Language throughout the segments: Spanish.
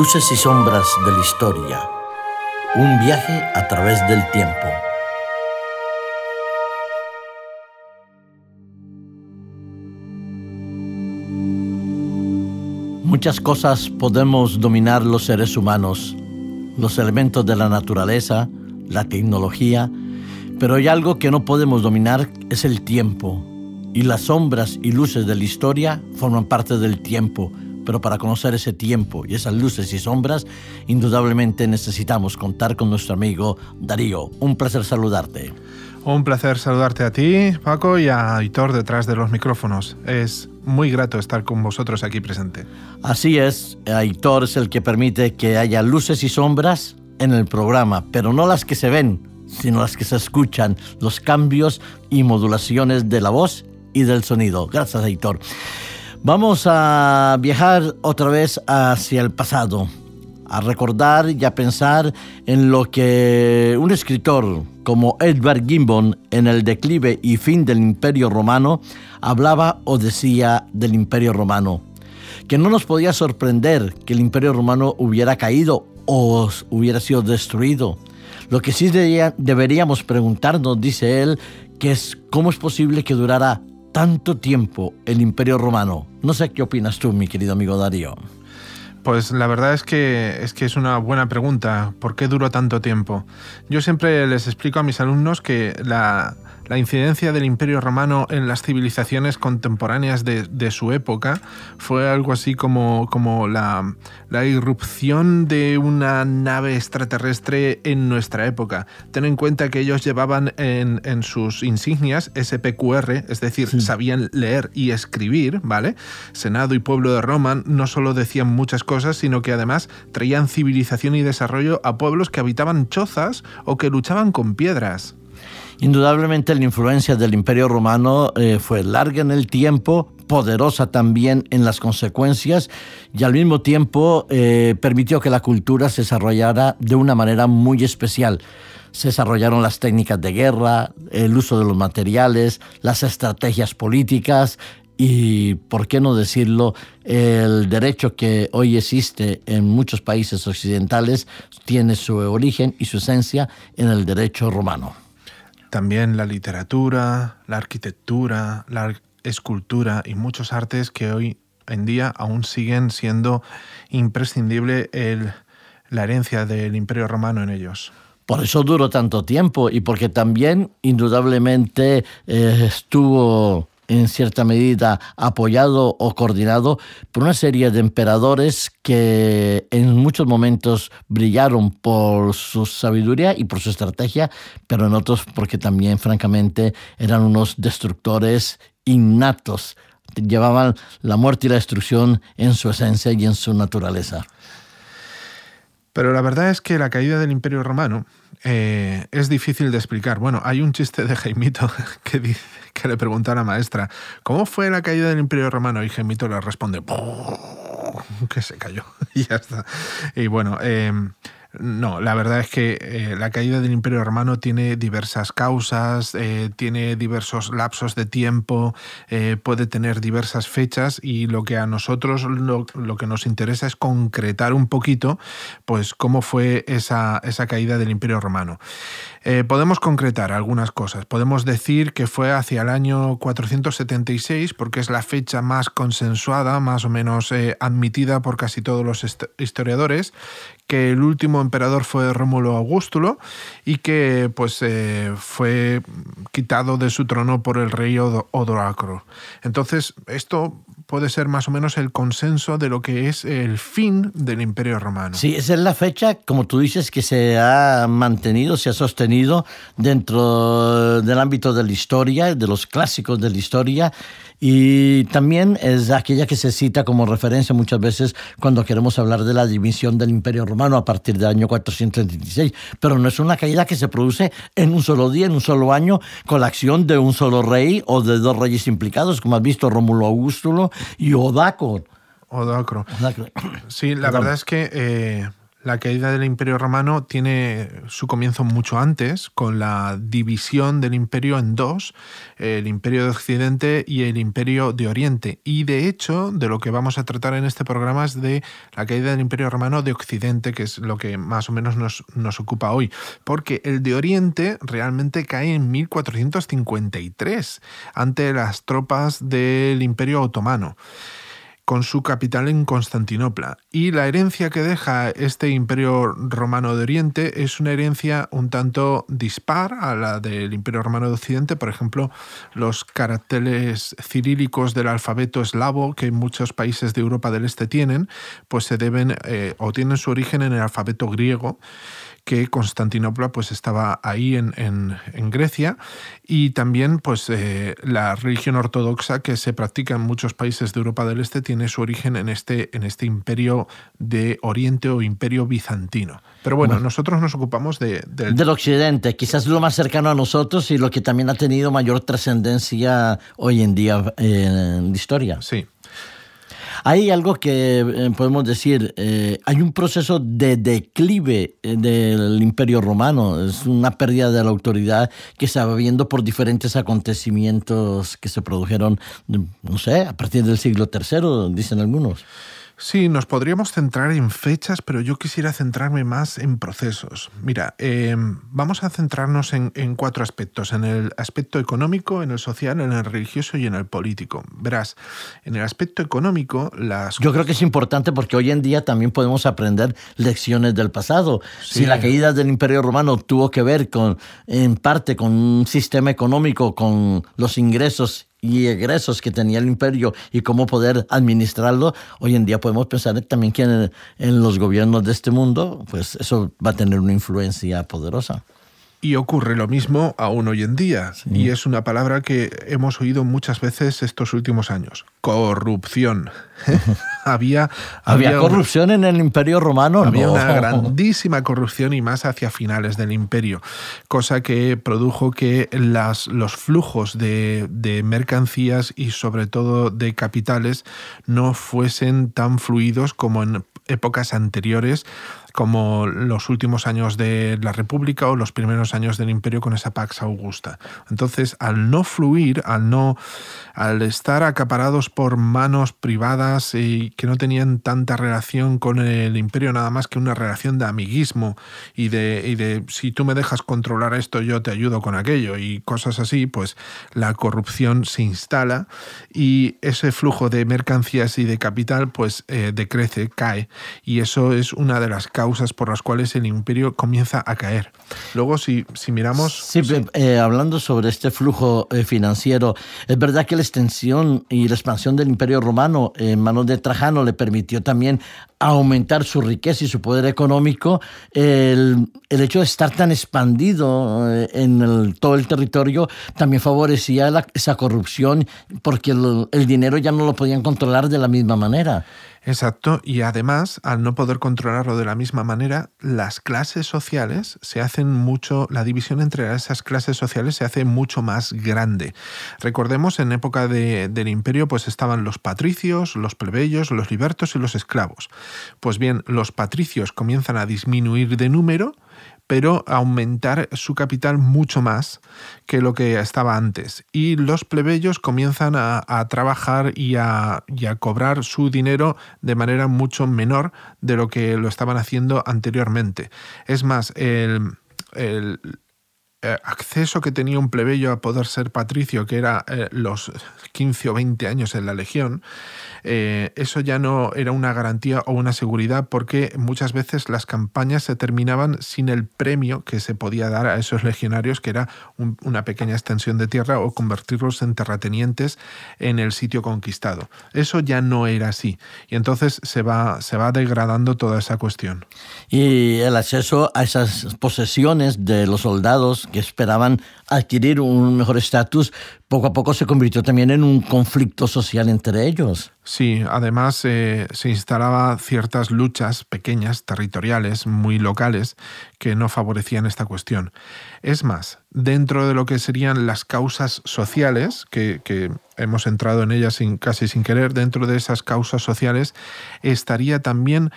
Luces y sombras de la historia. Un viaje a través del tiempo. Muchas cosas podemos dominar los seres humanos, los elementos de la naturaleza, la tecnología, pero hay algo que no podemos dominar, es el tiempo. Y las sombras y luces de la historia forman parte del tiempo pero para conocer ese tiempo y esas luces y sombras, indudablemente necesitamos contar con nuestro amigo Darío. Un placer saludarte. Un placer saludarte a ti, Paco, y a Aitor detrás de los micrófonos. Es muy grato estar con vosotros aquí presente. Así es, Aitor es el que permite que haya luces y sombras en el programa, pero no las que se ven, sino las que se escuchan, los cambios y modulaciones de la voz y del sonido. Gracias, Aitor. Vamos a viajar otra vez hacia el pasado, a recordar y a pensar en lo que un escritor como Edward Gibbon en El declive y fin del Imperio Romano hablaba o decía del Imperio Romano. Que no nos podía sorprender que el Imperio Romano hubiera caído o hubiera sido destruido. Lo que sí deberíamos preguntarnos, dice él, que es cómo es posible que durara tanto tiempo el Imperio Romano? No sé qué opinas tú, mi querido amigo Darío. Pues la verdad es que, es que es una buena pregunta. ¿Por qué duró tanto tiempo? Yo siempre les explico a mis alumnos que la, la incidencia del Imperio Romano en las civilizaciones contemporáneas de, su época fue algo así como, como la, irrupción de una nave extraterrestre en nuestra época. Ten en cuenta que ellos llevaban en, sus insignias SPQR, es decir, sabían leer y escribir, ¿vale? Senado y pueblo de Roma no solo decían muchas cosas, sino que además traían civilización y desarrollo a pueblos que habitaban chozas o que luchaban con piedras. Indudablemente la influencia del Imperio Romano eh, fue larga en el tiempo, poderosa también en las consecuencias y al mismo tiempo eh, permitió que la cultura se desarrollara de una manera muy especial. Se desarrollaron las técnicas de guerra, el uso de los materiales, las estrategias políticas y, por qué no decirlo, el derecho que hoy existe en muchos países occidentales tiene su origen y su esencia en el derecho romano. También la literatura, la arquitectura, la escultura y muchos artes que hoy en día aún siguen siendo imprescindible la herencia del Imperio Romano en ellos. Por eso duró tanto tiempo y porque también indudablemente eh, estuvo en cierta medida apoyado o coordinado por una serie de emperadores que en muchos momentos brillaron por su sabiduría y por su estrategia, pero en otros porque también francamente eran unos destructores innatos, llevaban la muerte y la destrucción en su esencia y en su naturaleza. Pero la verdad es que la caída del Imperio Romano eh, es difícil de explicar. Bueno, hay un chiste de Jaimito que, dice, que le pregunta a la maestra, ¿cómo fue la caída del Imperio Romano? Y Jaimito le responde, que se cayó. y ya está. Y bueno, eh, no, la verdad es que eh, la caída del Imperio Romano tiene diversas causas, eh, tiene diversos lapsos de tiempo, eh, puede tener diversas fechas y lo que a nosotros lo, que nos interesa es concretar un poquito, pues cómo fue esa, esa caída del Imperio Romano. podemos concretar algunas cosas. Podemos decir que fue hacia el año 476 porque es la fecha más consensuada, más o menos admitida por casi todos los historiadores, que el último emperador fue Rómulo Augustulo y que pues eh, fue quitado de su trono por el rey Odoacro. Entonces, esto puede ser más o menos el consenso de lo que es el fin del Imperio Romano. Sí, esa es la fecha, como tú dices, que se ha mantenido, se ha sostenido dentro del ámbito de la historia, de los clásicos de la historia y también es aquella que se cita como referencia muchas veces cuando queremos hablar de la división del Imperio Romano a partir del año 436. Pero no es una caída que se produce en un solo día, en un solo año, con la acción de un solo rey o de dos reyes implicados, como has visto Rómulo Augustulo y Odaco. Odacro. Sí, la verdad es que eh, La caída del Imperio Romano tiene su comienzo mucho antes, con la división del imperio en dos, el Imperio de Occidente y el Imperio de Oriente. Y de hecho, de lo que vamos a tratar en este programa es de la caída del Imperio Romano de Occidente, que es lo que más o menos nos, nos ocupa hoy. Porque el de Oriente realmente cae en 1453, ante las tropas del Imperio Otomano con su capital en Constantinopla. Y la herencia que deja este imperio romano de Oriente es una herencia un tanto dispar a la del imperio romano de Occidente. Por ejemplo, los caracteres cirílicos del alfabeto eslavo que muchos países de Europa del Este tienen, pues se deben eh, o tienen su origen en el alfabeto griego que Constantinopla pues estaba ahí en, en, Grecia y también pues eh, la religión ortodoxa que se practica en muchos países de Europa del Este tiene su origen en este, en este imperio de Oriente o imperio bizantino. Pero bueno, nosotros nos ocupamos de, del... occidente, quizás lo más cercano a nosotros y lo que también ha tenido mayor trascendencia hoy en día en la historia. Sí. Hay algo que eh, podemos decir, eh, hay un proceso de declive eh, del imperio romano, es una pérdida de la autoridad que se va viendo por diferentes acontecimientos que se produjeron, no sé, a partir del siglo III, dicen algunos. Sí, nos podríamos centrar en fechas, pero yo quisiera centrarme más en procesos. Mira, em, vamos a centrarnos en, cuatro aspectos, en el aspecto económico, en el social, en el religioso y en el político. Verás, en el aspecto económico, las... Yo creo que es importante porque hoy en día también podemos aprender lecciones del pasado. Si la caída del Imperio Romano tuvo que ver con, en parte con un sistema económico, con los ingresos y egresos que tenía el imperio y cómo poder administrarlo, hoy en día podemos pensar también que en, en los gobiernos de este mundo, pues eso va a tener una influencia poderosa. Y ocurre lo mismo aún hoy en día. Y es una palabra que hemos oído muchas veces estos últimos años. Corrupción. había, había, corrupción en el Imperio Romano. Había una grandísima corrupción y más hacia finales del imperio. Cosa que produjo que las, los flujos de, de mercancías y sobre todo de capitales no fuesen tan fluidos como en épocas anteriores como los últimos años de la República o los primeros años del Imperio con esa Pax Augusta. Entonces, al no fluir, al no al estar acaparados por manos privadas y que no tenían tanta relación con el imperio, nada más que una relación de amiguismo y de, y de si tú me dejas controlar esto, yo te ayudo con aquello y cosas así, pues la corrupción se instala y ese flujo de mercancías y de capital pues eh, decrece, cae y eso es una de las causas por las cuales el imperio comienza a caer. Luego, si, si miramos... Sí, eh, hablando sobre este flujo eh, financiero, es verdad que la extensión y la expansión del imperio romano en manos de Trajano le permitió también aumentar su riqueza y su poder económico, el, el hecho de estar tan expandido eh, en todo el territorio también favorecía esa corrupción porque el dinero ya no lo podían controlar de la misma manera. Exacto, y además, al no poder controlarlo de la misma manera, las clases sociales se hacen mucho, la división entre esas clases sociales se hace mucho más grande. Recordemos, en época del imperio, pues estaban los patricios, los plebeyos, los libertos y los esclavos. Pues bien, los patricios comienzan a disminuir de número, pero aumentar su capital mucho más que lo que estaba antes. Y los plebeyos comienzan a, trabajar y a, cobrar su dinero de manera mucho menor de lo que lo estaban haciendo anteriormente. Es más, el, eh, acceso que tenía un plebeyo a poder ser patricio, que era eh, los 15 o 20 años en la legión, eh, eso ya no era una garantía o una seguridad porque muchas veces las campañas se terminaban sin el premio que se podía dar a esos legionarios, que era una pequeña extensión de tierra o convertirlos en terratenientes en el sitio conquistado. Eso ya no era así y entonces se va, se va degradando toda esa cuestión. Y el acceso a esas posesiones de los soldados que esperaban adquirir un mejor estatus, poco a poco se convirtió también en un conflicto social entre ellos. Sí, además eh, se instalaba ciertas luchas pequeñas, territoriales, muy locales, que no favorecían esta cuestión. Es más, dentro de lo que serían las causas sociales, que, hemos entrado en ellas casi sin querer, dentro de esas causas sociales estaría también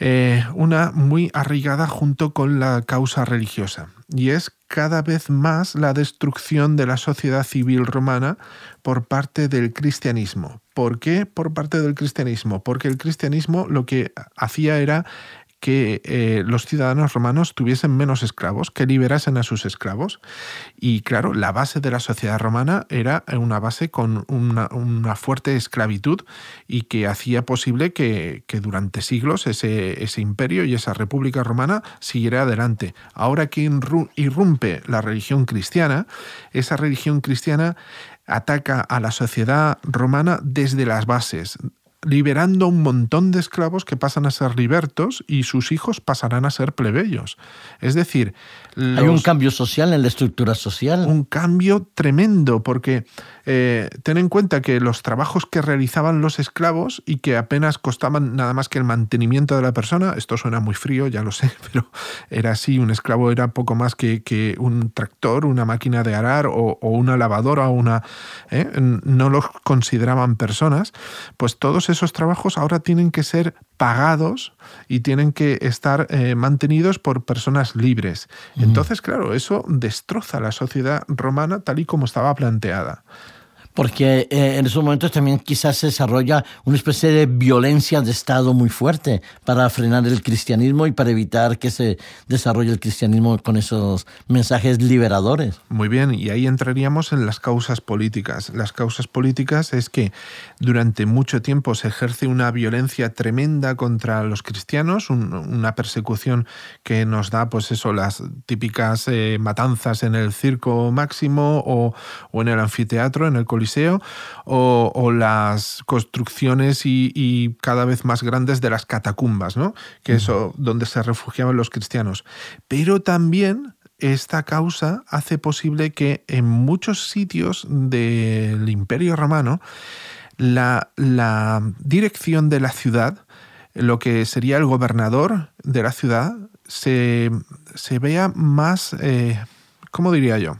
eh, una muy arraigada junto con la causa religiosa, y es cada vez más la destrucción de la sociedad civil romana por parte del cristianismo. ¿Por qué por parte del cristianismo? Porque el cristianismo lo que hacía era que eh, los ciudadanos romanos tuviesen menos esclavos, que liberasen a sus esclavos. Y claro, la base de la sociedad romana era una base con una, fuerte esclavitud y que hacía posible que, durante siglos ese, ese, imperio y esa república romana siguiera adelante. Ahora que irrumpe la religión cristiana, esa religión cristiana ataca a la sociedad romana desde las bases, liberando un montón de esclavos que pasan a ser libertos y sus hijos pasarán a ser plebeyos. Es decir, hay un cambio social en la estructura social. Un cambio tremendo, porque eh, ten en cuenta que los trabajos que realizaban los esclavos y que apenas costaban nada más que el mantenimiento de la persona, esto suena muy frío, ya lo sé, pero era así, un esclavo era poco más que, que un tractor, una máquina de arar o, una lavadora, una, ¿eh? no los consideraban personas, pues todos esos trabajos ahora tienen que ser pagados y tienen que estar eh, mantenidos por personas libres. Entonces, claro, eso destroza la sociedad romana tal y como estaba planteada porque eh, en esos momentos también quizás se desarrolla una especie de violencia de Estado muy fuerte para frenar el cristianismo y para evitar que se desarrolle el cristianismo con esos mensajes liberadores. Muy bien, y ahí entraríamos en las causas políticas. Las causas políticas es que durante mucho tiempo se ejerce una violencia tremenda contra los cristianos, una persecución que nos da, pues eso, las típicas eh, matanzas en el circo máximo o, o en el anfiteatro, en el coliseo o, las construcciones y, cada vez más grandes de las catacumbas, ¿no? que eso donde se refugiaban los cristianos. Pero también esta causa hace posible que en muchos sitios del Imperio Romano la, dirección de la ciudad, lo que sería el gobernador de la ciudad, se, vea más, eh, ¿cómo diría yo?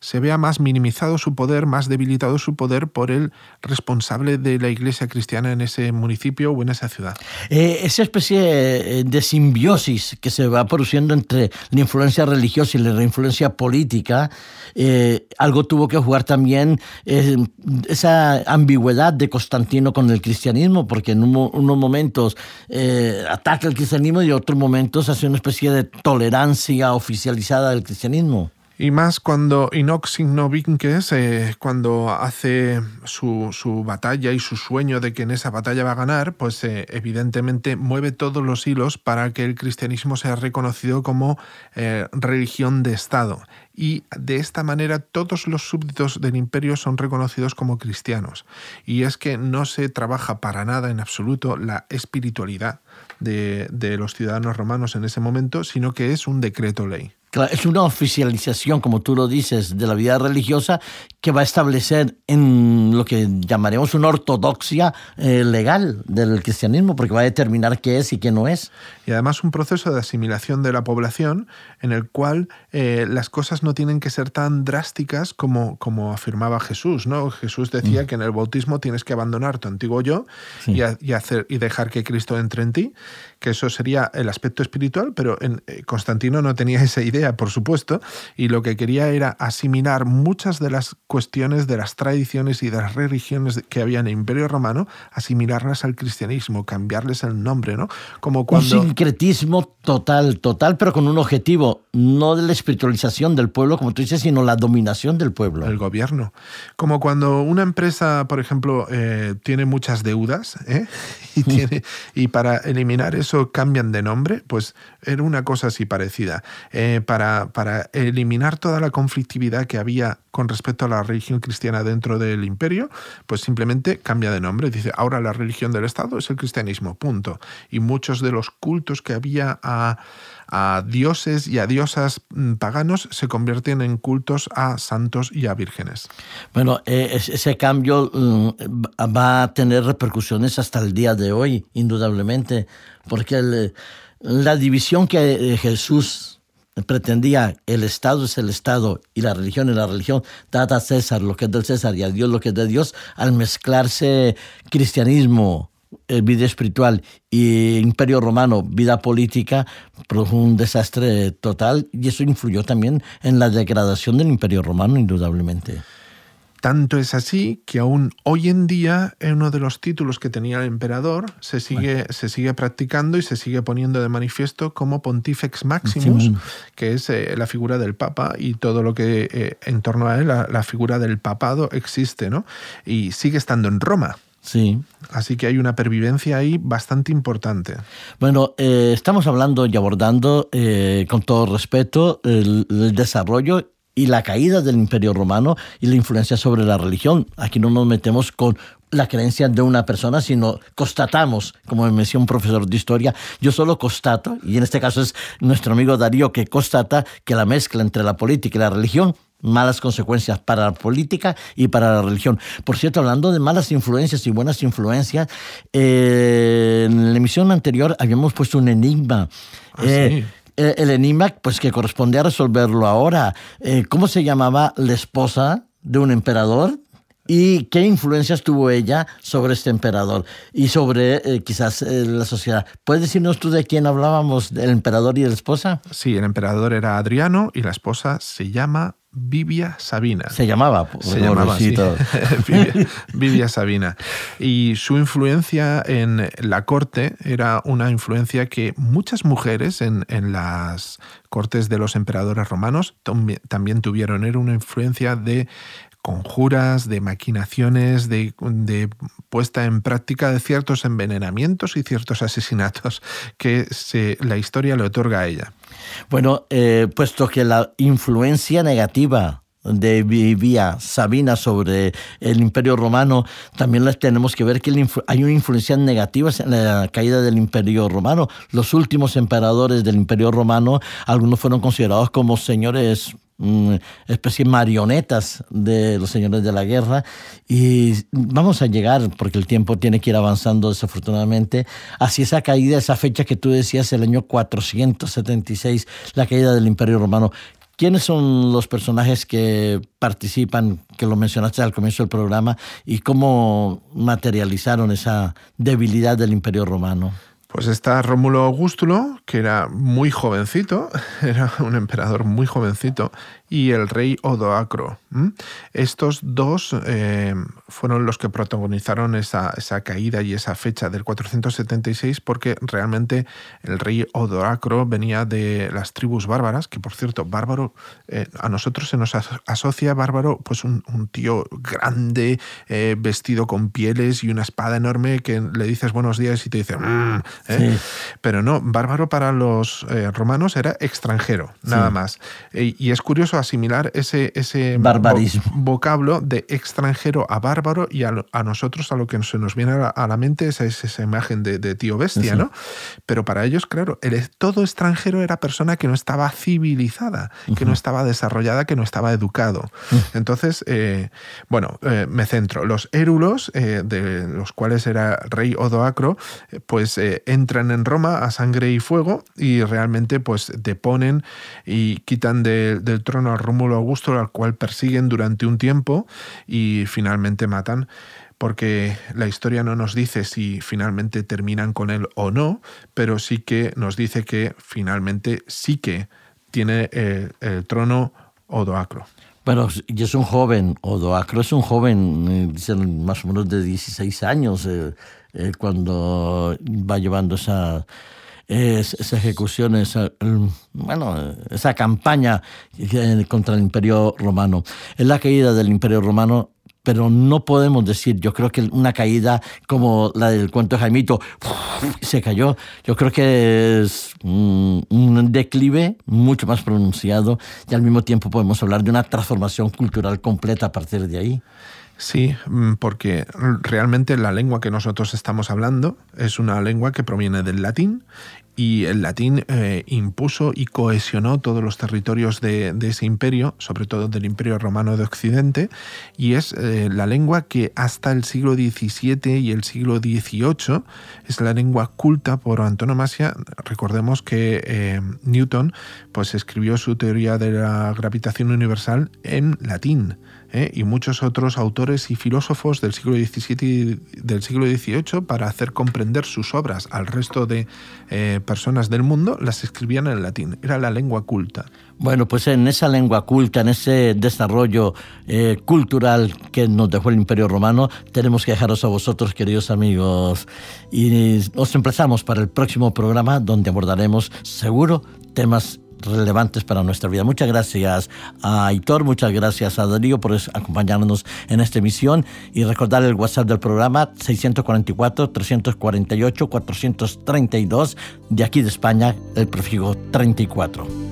Se vea más minimizado su poder, más debilitado su poder por el responsable de la iglesia cristiana en ese municipio o en esa ciudad. Eh, esa especie eh, de simbiosis que se va produciendo entre la influencia religiosa y la influencia política, eh, algo tuvo que jugar también esa ambigüedad de Constantino con el cristianismo, porque en unos momentos ataca el cristianismo y en otros momentos hace una especie de tolerancia oficializada del cristianismo. Y más cuando Inox Ignovinques, eh, cuando hace su, batalla y su sueño de que en esa batalla va a ganar, pues eh, evidentemente mueve todos los hilos para que el cristianismo sea reconocido como eh, religión de Estado. Y de esta manera todos los súbditos del imperio son reconocidos como cristianos. Y es que no se trabaja para nada en absoluto la espiritualidad de, de los ciudadanos romanos en ese momento, sino que es un decreto ley es una oficialización, como tú lo dices, de la vida religiosa que va a establecer en lo que llamaremos una ortodoxia eh, legal del cristianismo, porque va a determinar qué es y qué no es. Y además un proceso de asimilación de la población en el cual eh, las cosas no tienen que ser tan drásticas como, como afirmaba Jesús. ¿no? Jesús decía mm. que en el bautismo tienes que abandonar tu antiguo yo y, hacer, y dejar que Cristo entre en ti, que eso sería el aspecto espiritual, pero en, eh, Constantino no tenía esa idea por supuesto, y lo que quería era asimilar muchas de las cuestiones de las tradiciones y de las religiones que había en el Imperio Romano, asimilarlas al cristianismo, cambiarles el nombre, ¿no? Como cuando... Un sincretismo total, total, pero con un objetivo, no de la espiritualización del pueblo, como tú dices, sino la dominación del pueblo. El gobierno. Como cuando una empresa, por ejemplo, eh, tiene muchas deudas, ¿eh? y, tiene, y para eliminar eso cambian de nombre, pues era una cosa así parecida. Eh, para, para eliminar toda la conflictividad que había con respecto a la religión cristiana dentro del imperio, pues simplemente cambia de nombre. Dice, ahora la religión del Estado es el cristianismo, punto. Y muchos de los cultos que había a, dioses y a diosas mm, paganos se convierten en cultos a santos y a vírgenes. Bueno, eh, ese cambio mm, va a tener repercusiones hasta el día de hoy, indudablemente, porque la división que eh, Jesús pretendía el Estado es el Estado y la religión es la religión, dada a César lo que es del César y a Dios lo que es de Dios, al mezclarse cristianismo eh, vida espiritual y imperio romano, vida política, produjo un desastre total y eso influyó también en la degradación del imperio romano, indudablemente. Tanto es así que aún hoy en día uno de los títulos que tenía el emperador se sigue, se sigue practicando y se sigue poniendo de manifiesto como Pontifex Maximus, que es eh, la figura del Papa y todo lo que eh, en torno a él, la, figura del papado existe, ¿no? Y sigue estando en Roma. Sí. Así que hay una pervivencia ahí bastante importante. Bueno, eh, estamos hablando y abordando con todo respeto el, el desarrollo y la caída del imperio romano y la influencia sobre la religión. Aquí no nos metemos con la creencia de una persona, sino constatamos, como me decía un profesor de historia, yo solo constato, y en este caso es nuestro amigo Darío que constata que la mezcla entre la política y la religión malas consecuencias para la política y para la religión. Por cierto, hablando de malas influencias y buenas influencias, eh, en la emisión anterior habíamos puesto un enigma. Ah, eh, eh, el enigma, pues que corresponde a resolverlo ahora. Eh, ¿Cómo se llamaba la esposa de un emperador? ¿Y qué influencias tuvo ella sobre este emperador y sobre eh, quizás la sociedad? ¿Puedes decirnos tú de quién hablábamos, del emperador y de la esposa? Sí, el emperador era Adriano y la esposa se llama Vivia Sabina. Se llamaba, se llamaba Vivia, Sabina. Y su influencia en la corte era una influencia que muchas mujeres en, las cortes de los emperadores romanos también tuvieron. Era una influencia de conjuras, de maquinaciones, de, puesta en práctica de ciertos envenenamientos y ciertos asesinatos que se, la historia le otorga a ella. Bueno, eh, puesto que la influencia negativa de Vivía Sabina sobre el Imperio Romano, también tenemos que ver que hay una influencia negativa en la caída del Imperio Romano. Los últimos emperadores del Imperio Romano, algunos fueron considerados como señores mm, especie de marionetas de los señores de la guerra y vamos a llegar porque el tiempo tiene que ir avanzando desafortunadamente hacia esa caída, esa fecha que tú decías el año 476, la caída del Imperio Romano. ¿Quiénes son los personajes que participan, que lo mencionaste al comienzo del programa, y cómo materializaron esa debilidad del Imperio Romano? Pues está Rómulo Augustulo, que era muy jovencito, era un emperador muy jovencito, y el rey Odoacro. Estos dos eh, fueron los que protagonizaron esa, esa, caída y esa fecha del 476 porque realmente el rey Odoacro venía de las tribus bárbaras, que por cierto, bárbaro, eh, a nosotros se nos asocia bárbaro pues un, tío grande, eh, vestido con pieles y una espada enorme que le dices buenos días y te dice... Mm", Pero no, bárbaro para los romanos era extranjero, nada más. y es curioso asimilar ese, ese Barbarismo. vocablo de extranjero a bárbaro y a, nosotros a lo que se nos viene a la, mente es esa imagen de, tío bestia, ¿no? Pero para ellos, claro, el, todo extranjero era persona que no estaba civilizada, que no estaba desarrollada, que no estaba educado. Entonces, eh, bueno, eh, me centro. Los érulos, eh, de los cuales era rey Odoacro, pues entran en Roma a sangre y fuego y realmente pues deponen y quitan del trono a Rómulo Augusto, al cual persiguen durante un tiempo y finalmente matan porque la historia no nos dice si finalmente terminan con él o no, pero sí que nos dice que finalmente sí que tiene el, trono Odoacro. Bueno, y es un joven, Odoacro es un joven, eh, más o menos de 16 años, eh, eh, cuando va llevando esa esa ejecución, esa, bueno, esa campaña contra el Imperio Romano. Es la caída del Imperio Romano pero no podemos decir, yo creo que una caída como la del cuento de Jaimito, se cayó, yo creo que es un declive mucho más pronunciado y al mismo tiempo podemos hablar de una transformación cultural completa a partir de ahí. Sí, mm, porque realmente la lengua que nosotros estamos hablando es una lengua que proviene del latín y el latín eh, impuso y cohesionó todos los territorios de, ese imperio, sobre todo del imperio romano de Occidente, y es eh, la lengua que hasta el siglo XVII y el siglo XVIII es la lengua culta por antonomasia. Recordemos que eh, Newton pues, escribió su teoría de la gravitación universal en latín. y muchos otros autores y filósofos del siglo XVII y del siglo XVIII para hacer comprender sus obras al resto de personas del mundo, las escribían en latín. Era la lengua culta. Bueno, pues en esa lengua culta, en ese desarrollo eh, cultural que nos dejó el Imperio Romano, tenemos que dejaros a vosotros, queridos amigos. Y os emplazamos para el próximo programa donde abordaremos, seguro, temas relevantes para nuestra vida. Muchas gracias a Aitor, muchas gracias a Darío por acompañarnos en esta emisión y recordar el WhatsApp del programa 644-348-432 de aquí de España, el prefijo 34.